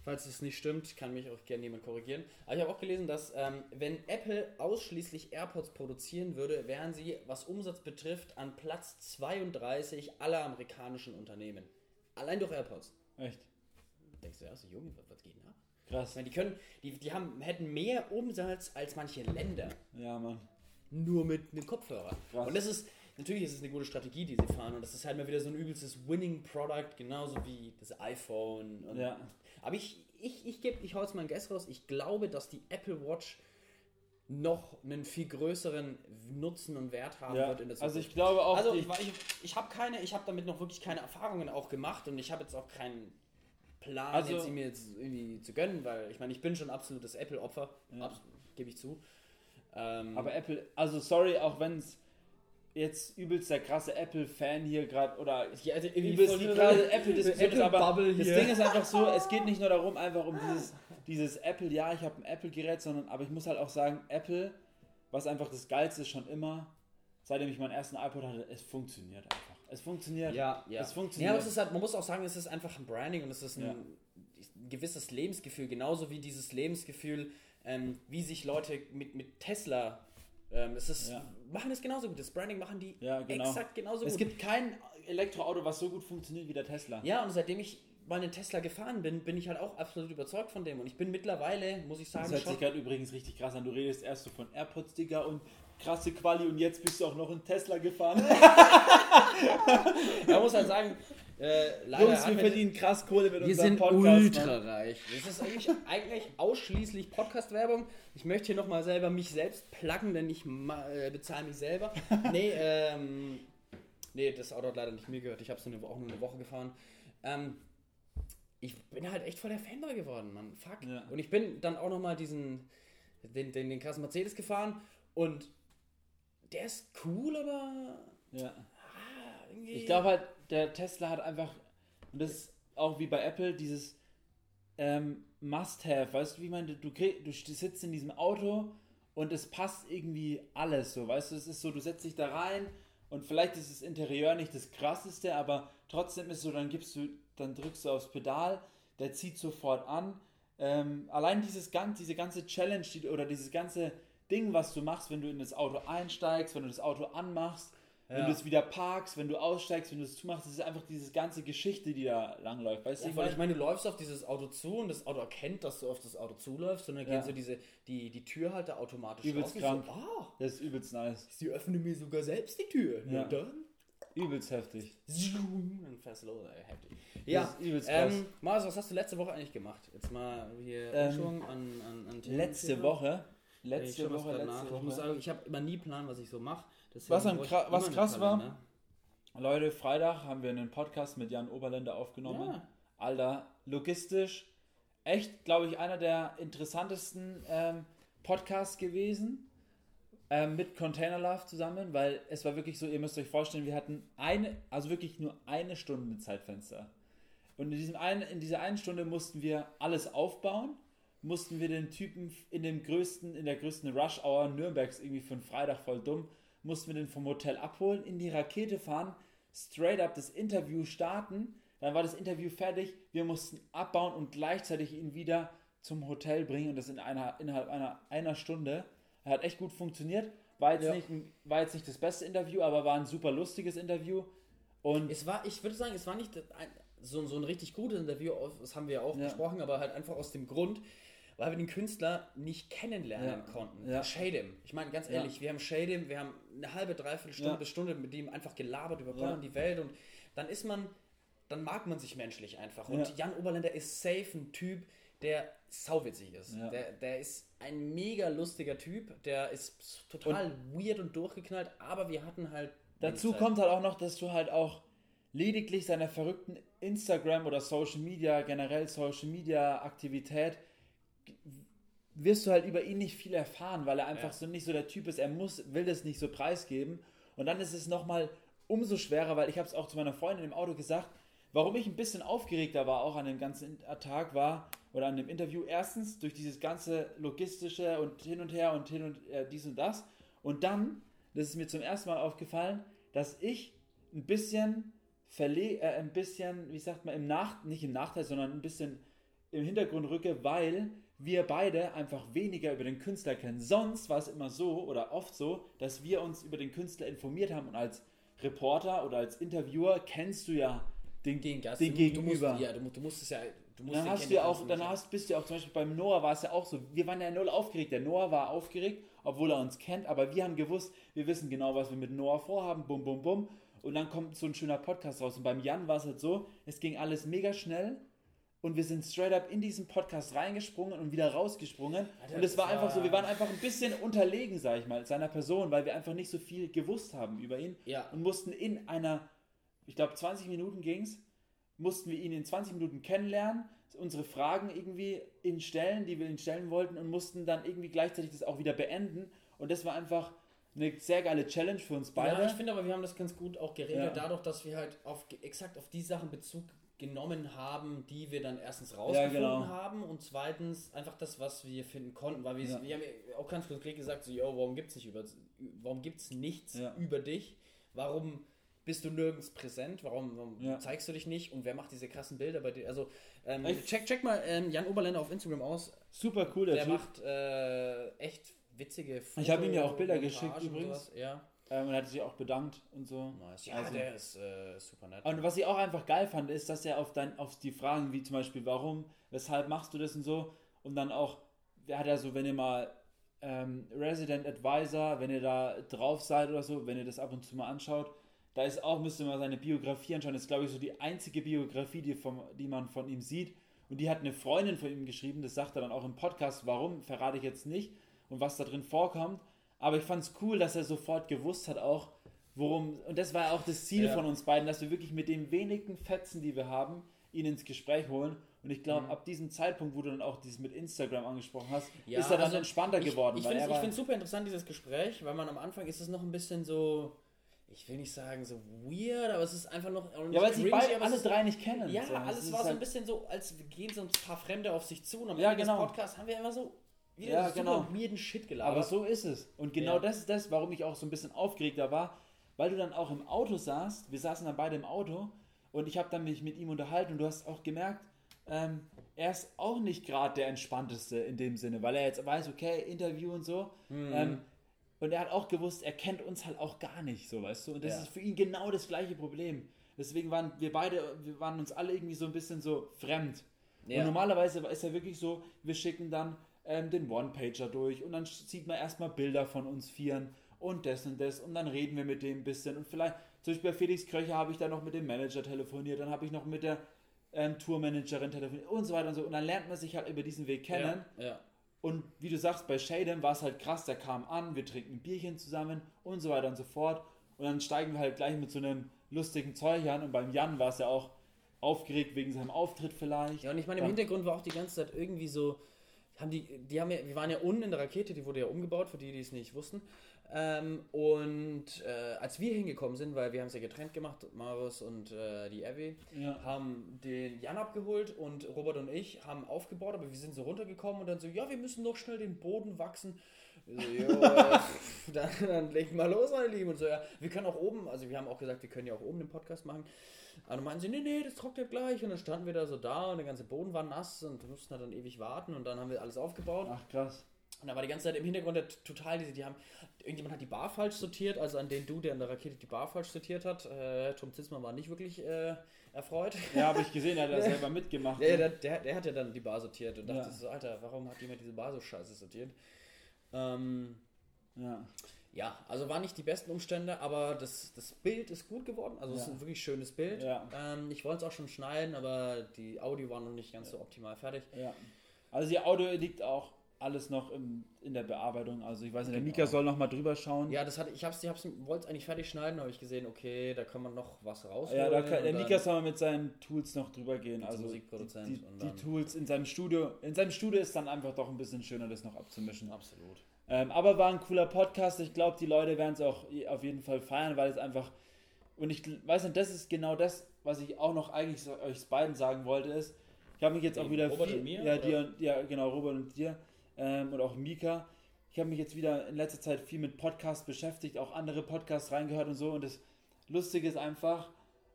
Falls es nicht stimmt, kann mich auch gerne jemand korrigieren. Aber ich habe auch gelesen, dass ähm, wenn Apple ausschließlich AirPods produzieren würde, wären sie, was Umsatz betrifft, an Platz 32 aller amerikanischen Unternehmen. Allein durch AirPods. Echt Denkst du, ja, so Junge, was, was geht? Ich krass. meine, die können, die, die haben, hätten mehr Umsatz als manche Länder. Ja, Mann. Nur mit einem Kopfhörer. Krass. Und das ist, natürlich ist es eine gute Strategie, die sie fahren. Und das ist halt mal wieder so ein übelstes Winning Product, genauso wie das iPhone. Und Ja. Aber ich, ich, ich gebe, ich hau jetzt mal ein Guess raus, ich glaube, dass die Apple Watch noch einen viel größeren Nutzen und Wert haben Ja, wird in der Zukunft. also ich glaube auch, Also ich, ich, ich habe keine, ich habe damit noch wirklich keine Erfahrungen auch gemacht und ich habe jetzt auch keinen Plan, Also- jetzt sie mir jetzt irgendwie zu gönnen, weil ich meine, ich bin schon absolutes Apple-Opfer, Ja. gebe ich zu. Ähm, Aber Apple, also sorry, auch wenn es jetzt übelst der krasse Apple-Fan hier gerade oder ja, also übelst die krasse Apple-Diskussion ist, aber Apple-Bubble das hier. Ding ist einfach so, es geht nicht nur darum, [LAUGHS] einfach um dieses, dieses Apple, ja, ich habe ein Apple-Gerät, sondern aber ich muss halt auch sagen, Apple, was einfach das Geilste ist schon immer, seitdem ich meinen ersten iPod hatte, es funktioniert einfach. Es funktioniert. Ja, ja. Es funktioniert. Ja, es ist halt, man muss auch sagen, es ist einfach ein Branding und es ist ein, Ja. gewisses Lebensgefühl, genauso wie dieses Lebensgefühl, ähm, wie sich Leute mit, mit Tesla, ähm, es ist, Ja. machen es genauso gut. Das Branding machen die Ja, genau. exakt genauso Es gut. gibt kein Elektroauto, was so gut funktioniert wie der Tesla. ja, und seitdem ich mal einen Tesla gefahren bin, bin ich halt auch absolut überzeugt von dem. Und ich bin mittlerweile, muss ich Das sagen, hört schon, sich gerade übrigens richtig krass an. Du redest erst so von AirPods, Digga, und krasse Quali und jetzt bist du auch noch in Tesla gefahren. [LAUGHS] man muss halt sagen, äh, leider Jungs, wir wir- verdienen krass Kohle mit Wir unserem sind Podcast. ultra Mann. reich. Das ist eigentlich, eigentlich ausschließlich Podcast-Werbung. Ich möchte hier nochmal selber mich selbst pluggen, denn ich äh, bezahle mich selber. [LAUGHS] Nee, ähm, nee, das Auto hat leider nicht mir gehört. Ich habe es auch nur eine Woche gefahren. Ähm, ich bin halt echt voll der Fanboy geworden, Mann. Fuck. Ja. Und ich bin dann auch nochmal diesen, den, den, den krassen Mercedes gefahren und der ist cool, aber Ja. ah, irgendwie... Ich glaube halt, der Tesla hat einfach, und das ist auch wie bei Apple, dieses ähm, Must-Have, weißt du, wie man, du, krieg, du sitzt in diesem Auto und es passt irgendwie alles so, weißt du, es ist so, du setzt dich da rein und vielleicht ist das Interieur nicht das krasseste, aber trotzdem ist so, dann gibst du, dann drückst du aufs Pedal, der zieht sofort an. Ähm, allein dieses ganze, diese ganze Challenge oder dieses ganze Ding, was du machst, wenn du in das Auto einsteigst, wenn du das Auto anmachst, wenn Ja. du es wieder parkst, wenn du aussteigst, wenn du es zumachst, das ist einfach diese ganze Geschichte, die da langläuft. Weißt Ja, du, weil ich meine, du läufst auf dieses Auto zu und das Auto erkennt, dass du auf das Auto zuläufst und dann Ja. gehen so diese, die, die Türhalter automatisch Übelst auf und krank. So, ah, das ist übelst nice. sie öffnen mir sogar selbst die Tür. Ja. Na dann. Übelst heftig. Dann fährst du los, ey, heftig. Ja, übelst krass. ähm, Marius, was hast du letzte Woche eigentlich gemacht? Jetzt mal hier Ähm, an, an, an Themen. letzte Woche, letzte was Woche, letzte. Woche. Ich muss sagen, ich habe immer nie Plan, was ich so mache. Was kra- was krass war? Leute, Freitag haben wir einen Podcast mit Jan Oberländer aufgenommen. Ja. Alter, logistisch echt, glaube ich, einer der interessantesten ähm, Podcasts gewesen. Ähm, mit Container Love zusammen, weil es war wirklich so, ihr müsst euch vorstellen, wir hatten eine, also wirklich nur eine Stunde Zeitfenster. Und in, diesem einen, in dieser einen Stunde mussten wir alles aufbauen, mussten wir den Typen in dem größten, in der größten Rush Hour Nürnbergs irgendwie für einen Freitag voll dumm, mussten wir den vom Hotel abholen, in die Rakete fahren, straight up das Interview starten, dann war das Interview fertig, wir mussten abbauen und gleichzeitig ihn wieder zum Hotel bringen und das in einer, innerhalb einer, einer Stunde. Hat echt gut funktioniert. War jetzt, Ja. nicht, war jetzt nicht das beste Interview, aber war ein super lustiges Interview. Und Es war, ich würde sagen, es war nicht ein, so, so ein richtig gutes Interview, das haben wir ja auch Ja. besprochen, aber halt einfach aus dem Grund, weil wir den Künstler nicht kennenlernen Ja. konnten. Ja. Shadem. Ich meine, ganz Ja. ehrlich, wir haben Shadem, wir haben eine halbe, dreiviertel Stunde Ja. bis Stunde mit dem einfach gelabert über Gott Ja. und die Welt und dann ist man, dann mag man sich menschlich einfach. Und Ja. Jan Oberländer ist safe ein Typ, der sauwitzig ist. Ja. Der, der ist ein mega lustiger Typ, der ist total weird und durchgeknallt, aber wir hatten halt. Dazu Zeit. kommt halt auch noch, dass du halt auch lediglich seiner verrückten Instagram oder Social Media, generell Social Media Aktivität, wirst du halt über ihn nicht viel erfahren, weil er einfach Ja. so nicht so der Typ ist. Er muss, will das nicht so preisgeben. Und dann ist es nochmal umso schwerer, weil ich habe es auch zu meiner Freundin im Auto gesagt, warum ich ein bisschen aufgeregter war, auch an dem ganzen Tag war, oder an dem Interview, erstens durch dieses ganze logistische und hin und her und hin und äh, dies und das. Und dann, das ist mir zum ersten Mal aufgefallen, dass ich ein bisschen verle äh, ein bisschen, wie sagt man, im Nach nicht im Nachteil, sondern ein bisschen im Hintergrund rücke, weil wir beide einfach weniger über den Künstler kennen. Sonst war es immer so oder oft so, dass wir uns über den Künstler informiert haben und als Reporter oder als Interviewer kennst du ja den, den, Gast, den du, Gegenüber. Du musst, ja, du, mu- du musst es ja. Du musst dann hast du ja auch, dann hast, bist du ja auch zum Beispiel beim Noah war es ja auch so. Wir waren ja null aufgeregt. Der Noah war aufgeregt, obwohl er uns kennt, aber wir haben gewusst, wir wissen genau, was wir mit Noah vorhaben. Bum, bum, bum. Und dann kommt so ein schöner Podcast raus. Und beim Jan war es halt so, es ging alles mega schnell. Und wir sind straight up in diesen Podcast reingesprungen und wieder rausgesprungen. Alter, und es war einfach so, wir waren einfach ein bisschen unterlegen, sag ich mal, seiner Person, weil wir einfach nicht so viel gewusst haben über ihn Ja. und mussten in einer, ich glaube 20 Minuten ging's, mussten wir ihn in 20 Minuten kennenlernen, unsere Fragen irgendwie ihn stellen, die wir ihn stellen wollten und mussten dann irgendwie gleichzeitig das auch wieder beenden. Und das war einfach eine sehr geile Challenge für uns beide. Ja, ich finde aber, wir haben das ganz gut auch geregelt, Ja. dadurch, dass wir halt auf, exakt auf die Sachen Bezug genommen haben, die wir dann erstens rausgefunden genau. haben und zweitens einfach das, was wir finden konnten, weil wir, Ja. wir haben ja auch ganz konkret gesagt, so, yo, warum gibt's nicht über, warum gibt's nichts Ja. über dich? Warum bist du nirgends präsent? Warum, warum Ja. zeigst du dich nicht? Und wer macht diese krassen Bilder bei dir? Also, ähm, check, check mal ähm, Jan Oberländer auf Instagram aus. Super cool, der, Der macht äh, echt witzige Ich hab ihm ja auch Bilder geschickt übrigens. Ja. Ähm, und er hat sich auch bedankt und so. Nice. Ja, Also- der ist äh, super nett. Und was ich auch einfach geil fand, ist, dass er auf, dein, auf die Fragen wie zum Beispiel, warum, weshalb machst du das und so, und dann auch, der hat ja so, wenn ihr mal ähm, Resident Advisor, wenn ihr da drauf seid oder so, wenn ihr das ab und zu mal anschaut, da ist auch, müsst ihr mal seine Biografie anschauen, das ist glaube ich so die einzige Biografie, die, vom, die man von ihm sieht. Und die hat eine Freundin von ihm geschrieben, das sagt er dann auch im Podcast, warum, verrate ich jetzt nicht und was da drin vorkommt. Aber ich fand es cool, dass er sofort gewusst hat auch, worum, und das war ja auch das Ziel Ja. von uns beiden, dass wir wirklich mit den wenigen Fetzen, die wir haben, ihn ins Gespräch holen. Und ich glaube, Mhm. ab diesem Zeitpunkt, wo du dann auch dieses mit Instagram angesprochen hast, Ja, ist er dann also entspannter ich, geworden. Ich finde es super interessant, dieses Gespräch, weil man am Anfang ist es noch ein bisschen so, ich will nicht sagen so weird, aber es ist einfach noch. ja, weil sie beide alle drei nicht kennen. Ja, So, alles war so ein halt- bisschen so, als gehen so ein paar Fremde auf sich zu und am Ja, Ende genau. des Podcasts haben wir immer so wieder Ja, genau. weirden Shit gelabert. Aber so ist es. Und genau Ja. das ist das, warum ich auch so ein bisschen aufgeregter war, weil du dann auch im Auto saßt. Wir saßen dann beide im Auto und ich habe dann mich mit ihm unterhalten und du hast auch gemerkt, ähm, er ist auch nicht gerade der entspannteste in dem Sinne, weil er jetzt weiß, okay, Interview und so. Mhm. Ähm, und er hat auch gewusst, er kennt uns halt auch gar nicht, so weißt du. Und das Ja. ist für ihn genau das gleiche Problem. Deswegen waren wir beide, wir waren uns alle irgendwie so ein bisschen so fremd. Ja. Und normalerweise ist ja wirklich so, wir schicken dann ähm, den One-Pager durch und dann sieht man erstmal Bilder von uns vieren und das und das und dann reden wir mit dem ein bisschen und vielleicht, zum Beispiel bei Felix Kröcher habe ich dann noch mit dem Manager telefoniert, dann habe ich noch mit der ähm, Tourmanagerin telefoniert und so weiter und so und dann lernt man sich halt über diesen Weg kennen Ja, ja. und wie du sagst, bei Shaden war es halt krass, der kam an, wir trinken ein Bierchen zusammen und so weiter und so fort. Und dann steigen wir halt gleich mit so einem lustigen Zeug an. Und beim Jan war es ja auch aufgeregt wegen seinem Auftritt vielleicht. Ja, und ich meine, im Dann- Hintergrund war auch die ganze Zeit irgendwie so, haben die, die haben ja, wir waren ja unten in der Rakete, die wurde ja umgebaut, für die, die es nicht wussten. Ähm, und äh, als wir hingekommen sind, weil wir haben es ja getrennt gemacht, Marius und äh, die Abby, Ja. haben den Jan abgeholt und Robert und ich haben aufgebaut, aber wir sind so runtergekommen und dann so, ja, wir müssen noch schnell den Boden wachsen. So, äh, [LAUGHS] [LAUGHS] dann, dann legen mal los, meine Lieben. Und so, ja, wir können auch oben, also wir haben auch gesagt, wir können ja auch oben den Podcast machen. Aber dann meinten sie, nee, nee, das trocknet gleich. Und dann standen wir da so da und der ganze Boden war nass und wir mussten dann ewig warten und dann haben wir alles aufgebaut. Ach krass. Und da war die ganze Zeit im Hintergrund der, total diese, die haben, irgendjemand hat die Bar falsch sortiert, also an den du, der in der Rakete die Bar falsch sortiert hat. Äh, Tom Zitzmann war nicht wirklich äh, erfreut. Ja, habe ich gesehen, er hat da [LAUGHS] selber mitgemacht. Der, der, der, der hat ja dann die Bar sortiert und dachte Ja. so, Alter, warum hat jemand diese Bar so scheiße sortiert? Ähm, Ja. Ja, also waren nicht die besten Umstände, aber das, das Bild ist gut geworden. Also es ist Ja. ein wirklich schönes Bild. Ja. Ähm, ich wollte es auch schon schneiden, aber die Audio war noch nicht ganz so optimal fertig. ja. Also die Audio liegt auch alles noch im, in der Bearbeitung. Also ich weiß nicht, der Genau. Mika soll noch mal drüber schauen. Ja, das hatte ich hab's, ich hab's, wollte es eigentlich fertig schneiden, habe ich gesehen, okay, da kann man noch was rausholen. Ja, da kann, der Mika soll mal mit seinen Tools noch drüber gehen. Als Also Musikproduzent die, die, und die Tools in seinem Studio. In seinem Studio ist dann einfach doch ein bisschen schöner, das noch abzumischen. Absolut. Ähm, aber war ein cooler Podcast. Ich glaube, die Leute werden es auch auf jeden Fall feiern, weil es einfach. Und ich weiß nicht, das ist genau das, was ich auch noch eigentlich so, euch beiden sagen wollte, ist, ich habe mich jetzt auch wieder Robert viel, und mir, ja, dir und, ja, genau, Robert und dir ähm, und auch Mika. Ich habe mich jetzt wieder in letzter Zeit viel mit Podcasts beschäftigt, auch andere Podcasts reingehört und so. Und das Lustige ist einfach,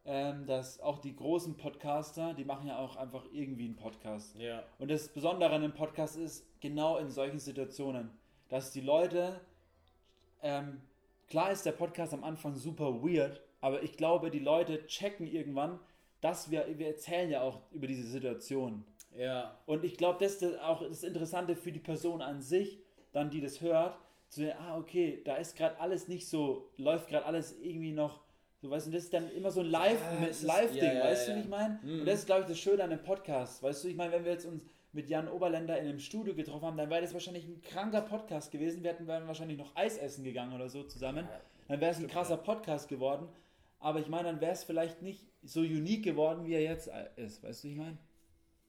ähm, dass auch die großen Podcaster, die machen ja auch einfach irgendwie einen Podcast. Ja. Und das Besondere an dem Podcast ist, genau in solchen Situationen, dass die Leute, ähm, klar ist der Podcast am Anfang super weird, aber ich glaube, die Leute checken irgendwann, dass wir, wir erzählen ja auch über diese Situation. Ja. Und ich glaube, das ist auch das Interessante für die Person an sich, dann die das hört, zu sehen, ah, okay, da ist gerade alles nicht so, läuft gerade alles irgendwie noch So, weißt du, das ist dann immer so ein Live- Ja, Live-Ding, ja, ja, weißt du, wie ich meine? Mhm. Und das ist, glaube ich, das Schöne an dem Podcast. Weißt du, ich meine, wenn wir jetzt uns mit Jan Oberländer in einem Studio getroffen haben, dann wäre das wahrscheinlich ein kranker Podcast gewesen. Wir hätten wären wahrscheinlich noch Eis essen gegangen oder so zusammen. Dann wäre es ein krasser Podcast geworden. Aber ich meine, dann wäre es vielleicht nicht so unique geworden, wie er jetzt ist. Weißt du, wie ich meine?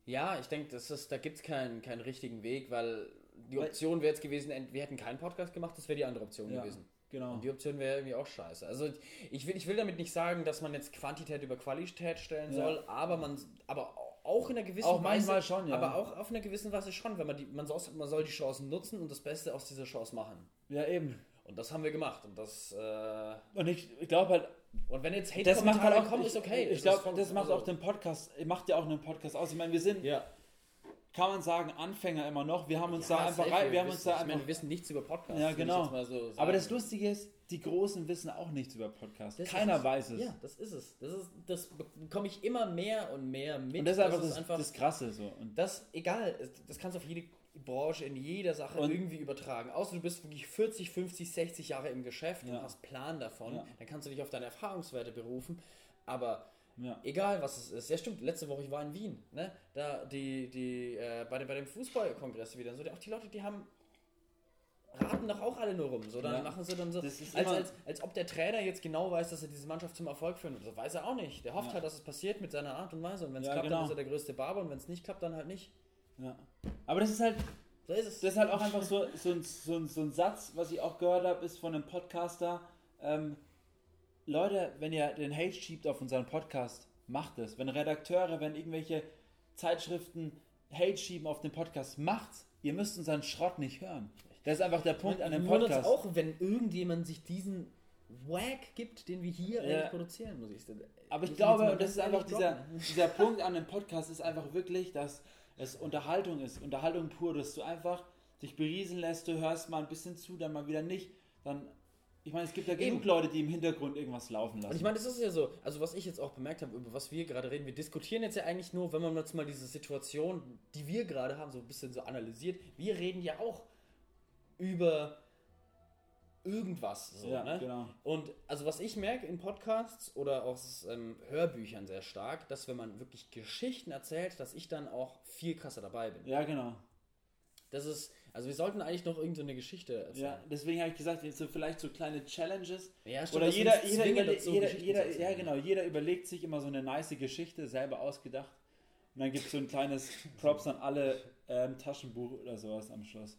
Ja, ich denke, da gibt es keinen, keinen richtigen Weg, weil die Option wäre jetzt gewesen, wir hätten keinen Podcast gemacht, das wäre die andere Option gewesen. genau. Und die Option wäre irgendwie auch scheiße. Also ich will, ich will damit nicht sagen, dass man jetzt Quantität über Qualität stellen Ja. soll, aber man aber auch in einer gewissen Auch manchmal schon, ja. Aber auch auf einer gewissen Weise schon, wenn man die, man soll, man soll die Chancen nutzen und das Beste aus dieser Chance machen. Ja, eben. Und das haben wir gemacht. Und das äh, Und ich, ich glaube halt, und wenn jetzt das macht halt auch, kommen, ich, ist okay. Ich glaube, voll- das macht also- auch den Podcast, macht ja auch einen Podcast aus. Ich meine, wir sind, ja. kann man sagen, Anfänger immer noch. Wir haben uns Ja, da einfach rein, wir haben uns wissen, da ich meine, einfach. wir wissen nichts über Podcasts. Ja, genau. so. Aber das Lustige ist, die Großen wissen auch nichts über Podcasts. Das Keiner es. weiß es. Ja, das ist es. Das, ist, das bekomme ich immer mehr und mehr mit. Und das ist einfach Das das, einfach das Krasse so. Und das, egal, das kannst du auf jede Branche, in jeder Sache Und- irgendwie übertragen. Außer du bist wirklich 40, 50, 60 Jahre im Geschäft Ja. und hast Plan davon, Ja. dann kannst du dich auf deine Erfahrungswerte berufen. Aber ja. egal was es ist. Ja, stimmt, letzte Woche ich war in Wien, ne? Da die, die, äh, bei, dem- bei dem Fußballkongress wieder. So, die, auch die Leute, die haben raten doch auch alle nur rum. So, dann Ja. machen sie dann so, Das ist als, als, als ob der Trainer jetzt genau weiß, dass er diese Mannschaft zum Erfolg führen wird. Das weiß er auch nicht. Der hofft Ja. halt, dass es passiert mit seiner Art und Weise. Und wenn es Ja, klappt, genau. dann ist er der größte Barber und wenn es nicht klappt, dann halt nicht. ja. Aber das ist halt, So ist es. das ist halt auch einfach so, so, ein, so, ein, so ein Satz, was ich auch gehört habe, ist von einem Podcaster. Ähm, Leute, wenn ihr den Hate schiebt auf unseren Podcast, macht es. Wenn Redakteure, wenn irgendwelche Zeitschriften Hate schieben auf den Podcast, macht's. Ihr müsst unseren Schrott nicht hören. Das ist einfach der Punkt an dem Podcast. auch, wenn irgendjemand sich diesen Wack gibt, den wir hier Ja. produzieren, muss ich sagen. Aber ich glaube, und das ist einfach dieser, dieser [LAUGHS] Punkt an dem Podcast ist einfach wirklich, dass es Unterhaltung ist. Unterhaltung pur, dass du einfach dich beriesen lässt, du hörst mal ein bisschen zu, dann mal wieder nicht. Dann, ich meine, es gibt ja genug Eben. Leute, die im Hintergrund irgendwas laufen lassen. Und ich meine, das ist ja so, also was ich jetzt auch bemerkt habe, über was wir gerade reden, wir diskutieren jetzt ja eigentlich nur, wenn man jetzt mal diese Situation, die wir gerade haben, so ein bisschen so analysiert, wir reden ja auch über irgendwas. So, ja, ne? genau. Und also was ich merke in Podcasts oder aus ähm, Hörbüchern sehr stark, dass wenn man wirklich Geschichten erzählt, dass ich dann auch viel krasser dabei bin. Ja, genau. Das ist, also wir sollten eigentlich noch irgendeine so Geschichte erzählen. Ja, deswegen habe ich gesagt, jetzt so vielleicht so kleine Challenges. Ja, stimmt, Oder jeder, jeder, überle dazu, jeder, jeder, ja genau, jeder überlegt sich immer so eine nice Geschichte, selber ausgedacht. Und dann gibt es so ein kleines Props an alle ähm, Taschenbuch oder sowas am Schluss.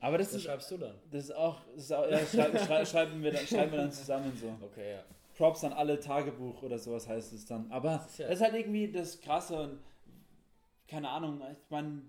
Aber das Das ist, schreibst du dann. das ist auch, das ist auch ja, schrei, schrei, [LAUGHS] schreiben, wir dann, schreiben wir dann zusammen so. Okay, ja. Props an alle Tagebuch oder sowas heißt es dann. Aber Das das ist ist, ja- halt irgendwie das Krasse und keine Ahnung, ich meine,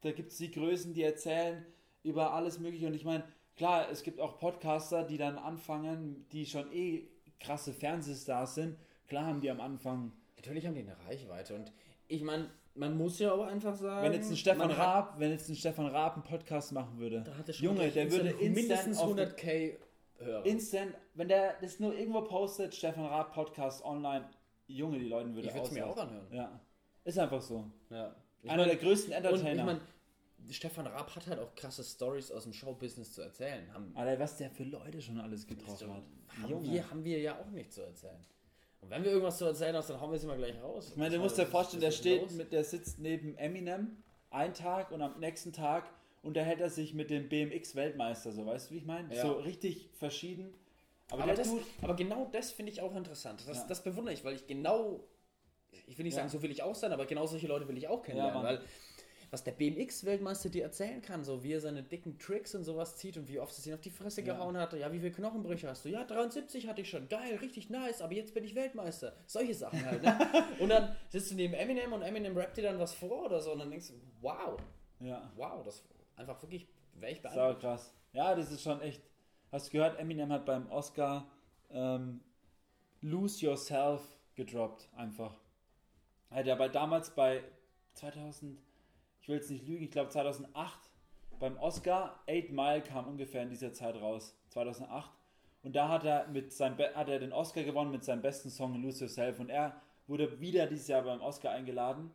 da gibt es die Größen, die erzählen über alles Mögliche und ich meine, klar, es gibt auch Podcaster, die dann anfangen, die schon eh krasse Fernsehstars sind. Klar haben die am Anfang, Natürlich haben die eine Reichweite und ich meine, man muss ja auch einfach sagen, wenn jetzt ein Stefan Raab, wenn jetzt ein Stefan Raab einen Podcast machen würde, Junge, der würde mindestens instant auf 100k Hörer. instant, wenn der das nur irgendwo postet, Stefan Raab Podcast online, Junge, die Leute würde ich würde es mir auch anhören. Ja, ist einfach so. Ja. Ich Einer mein- der größten Entertainer. ich meine, Stefan Raab hat halt auch krasse Stories aus dem Showbusiness zu erzählen. Haben, Alter, was der für Leute schon alles getroffen hat. haben, Junge. wir, haben wir ja auch nicht zu erzählen. Und wenn wir irgendwas zu erzählen hast, dann hauen wir es immer gleich raus. Ich meine, du musst dir vorstellen, der steht mit, der sitzt neben Eminem einen Tag und am nächsten Tag unterhält er sich mit dem BMX-Weltmeister, so weißt du, wie ich meine? Ja. So richtig verschieden. Aber, Aber, das, aber genau das finde ich auch interessant. Das, Ja. das bewundere ich, weil ich genau, ich will nicht Ja. sagen, so will ich auch sein, aber genau solche Leute will ich auch kennenlernen. Weil was der BMX-Weltmeister dir erzählen kann, so wie er seine dicken Tricks und sowas zieht und wie oft es ihn auf die Fresse Ja. gehauen hat, ja, wie viele Knochenbrüche hast du? Ja, 73 hatte ich schon, geil, richtig nice, aber jetzt bin ich Weltmeister. Solche Sachen halt, ne? [LAUGHS] und dann sitzt du neben Eminem und Eminem rappt dir dann was vor oder so und dann denkst du, wow, ja, wow, das einfach wirklich, wäre ich sau beeindruckt. krass. Ja, das ist schon echt. Hast du gehört, Eminem hat beim Oscar ähm, Lose Yourself gedroppt, einfach. Hat er aber damals bei 2000, ich will jetzt nicht lügen, ich glaube 2008 beim Oscar, 8 Mile kam ungefähr in dieser Zeit raus, 2008. Und da hat er, mit seinem Be hat er den Oscar gewonnen mit seinem besten Song Lose Yourself. Und er wurde wieder dieses Jahr beim Oscar eingeladen.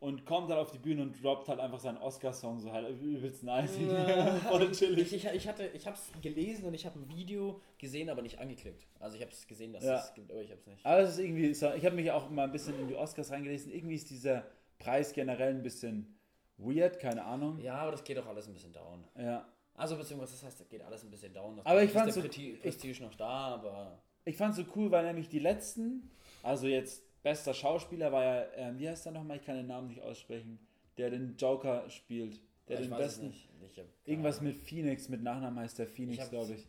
und kommt dann auf die Bühne und droppt halt einfach seinen Oscar-Song so halt übelst nice. [LAUGHS] Voll chillig. Ich, ich, ich, hatte, ich habe es gelesen und ich habe ein Video gesehen, aber nicht angeklickt. Also ich habe es gesehen, dass Ja. es gibt, aber ich habe es nicht. Aber es ist irgendwie, ich habe mich auch mal ein bisschen in die Oscars reingelesen. Irgendwie ist dieser Preis generell ein bisschen weird, keine Ahnung. Ja, aber das geht auch alles ein bisschen down. Ja. Also beziehungsweise das heißt, das geht alles ein bisschen down. Aber ich der so- Prestige noch da, aber Ich fand so cool, weil nämlich die letzten, also jetzt bester Schauspieler war ja, ähm, wie heißt der nochmal? Ich kann den Namen nicht aussprechen. Der den Joker spielt. Der ich den besten. nicht. Ich Irgendwas mit Phoenix, mit Nachnamen heißt der Ich Phoenix, glaube ich.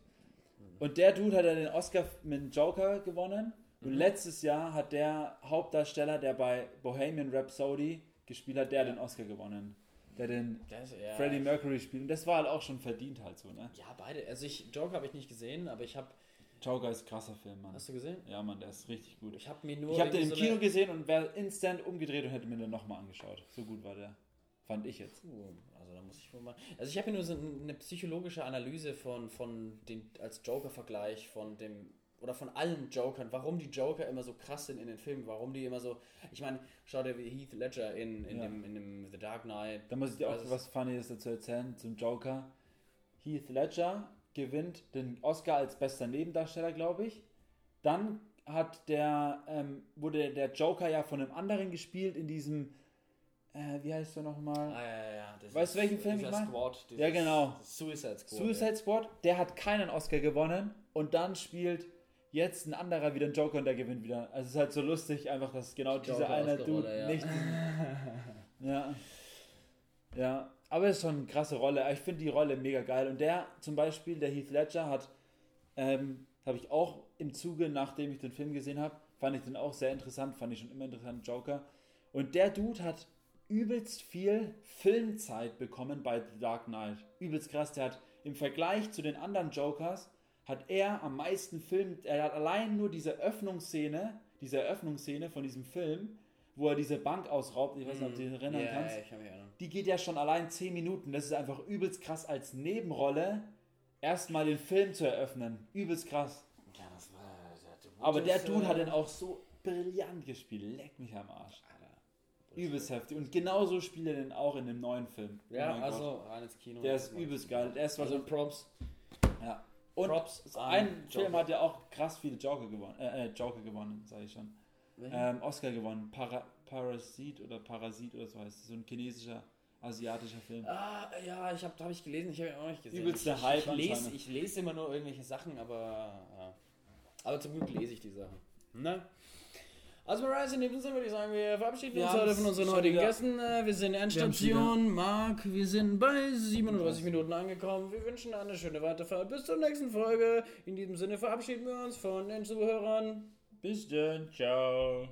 Und der Dude hat ja den Oscar mit dem Joker gewonnen. Und Mhm. letztes Jahr hat der Hauptdarsteller, der bei Bohemian Rhapsody gespielt hat, der Ja. den Oscar gewonnen. Der den Das, ja, Freddie Mercury spielt. Und das war halt auch schon verdient halt so, ne? Ja, beide. Also ich Joker habe ich nicht gesehen, aber ich habe. Joker ist ein krasser Film, Mann. Hast du gesehen? Ja, Mann, der ist richtig gut. Ich habe mir nur. Ich habe den im irgendwie Kino so gesehen und wäre instant umgedreht und hätte mir den nochmal angeschaut. So gut war der. Fand ich jetzt. eine, Uh, also da muss ich wohl mal. Also ich habe mir nur so eine psychologische Analyse von von den als Joker-Vergleich von dem oder von allen Jokern, warum die Joker immer so krass sind in den Filmen, warum die immer so. Ich meine, schau dir wie Heath Ledger in, in, Ja. dem, in dem The Dark Knight. Da muss ich dir auch was Funnyes dazu erzählen zum Joker. Heath Ledger gewinnt den Oscar als bester Nebendarsteller, glaube ich. Dann hat der, ähm, wurde der Joker ja von einem anderen gespielt in diesem, äh, wie heißt der nochmal? Ah, ja, ja. Das Weißt du, welchen Film ich mein? Squad, Ja, genau. Suicide Squad. Suicide Squad, der hat keinen Oscar gewonnen und dann spielt jetzt ein anderer wieder einen Joker und der gewinnt wieder. Also es ist halt so lustig, einfach, dass genau dieser Joker eine Oscar-Rolle, Dude ja. nicht. [LAUGHS] ja. Ja, aber es ist schon eine krasse Rolle. Ich finde die Rolle mega geil. Und der zum Beispiel, der Heath Ledger, hat, ähm, habe ich auch im Zuge, nachdem ich den Film gesehen habe, fand ich den auch sehr interessant, fand ich schon immer interessant, Joker. Und der Dude hat übelst viel Filmzeit bekommen bei The Dark Knight. Übelst krass, der hat im Vergleich zu den anderen Jokers, hat er am meisten Film, er hat allein nur diese Öffnungsszene, diese Eröffnungsszene von diesem Film, wo er diese Bank ausraubt, ich weiß nicht, ob du dich erinnern ja, kannst, Ja, ich kann erinnern. die geht ja schon allein 10 Minuten. Das ist einfach übelst krass als Nebenrolle, erstmal den Film zu eröffnen. Übelst krass. Ja, das war der Aber der Dude äh, hat den auch so brillant gespielt. Leck mich am Arsch. Alter. Übelst heftig. Und genauso spielt er den auch in dem neuen Film. Oh Ja, Gott. also rein ins Kino. Der ist übelst geil. Der ist Also also, Props. Und Props ein Joker. Film hat ja auch krass viele Joker gewonnen. Äh, äh, Joker gewonnen, sage ich schon. Ähm, Oscar gewonnen. Para Parasit oder Parasit oder so heißt es. So ein chinesischer, asiatischer Film. Ah, ja, ich habe hab ich gelesen, ich habe ihn auch nicht gesehen. Übelster ich, Hype ich, lese, anscheinend. ich lese immer nur irgendwelche Sachen, aber ja. Aber zum Glück lese ich die Sachen. Ne? Also Marais, in dem Sinne würde ich sagen, wir verabschieden Wir uns heute von unseren heutigen wieder- Gästen. Äh, Wir sind Endstation, Marc, wir sind bei 37 Minuten angekommen. Wir wünschen eine schöne Weiterfahrt. Bis zur nächsten Folge. In diesem Sinne verabschieden wir uns von den Zuhörern. Bis dann. Ciao.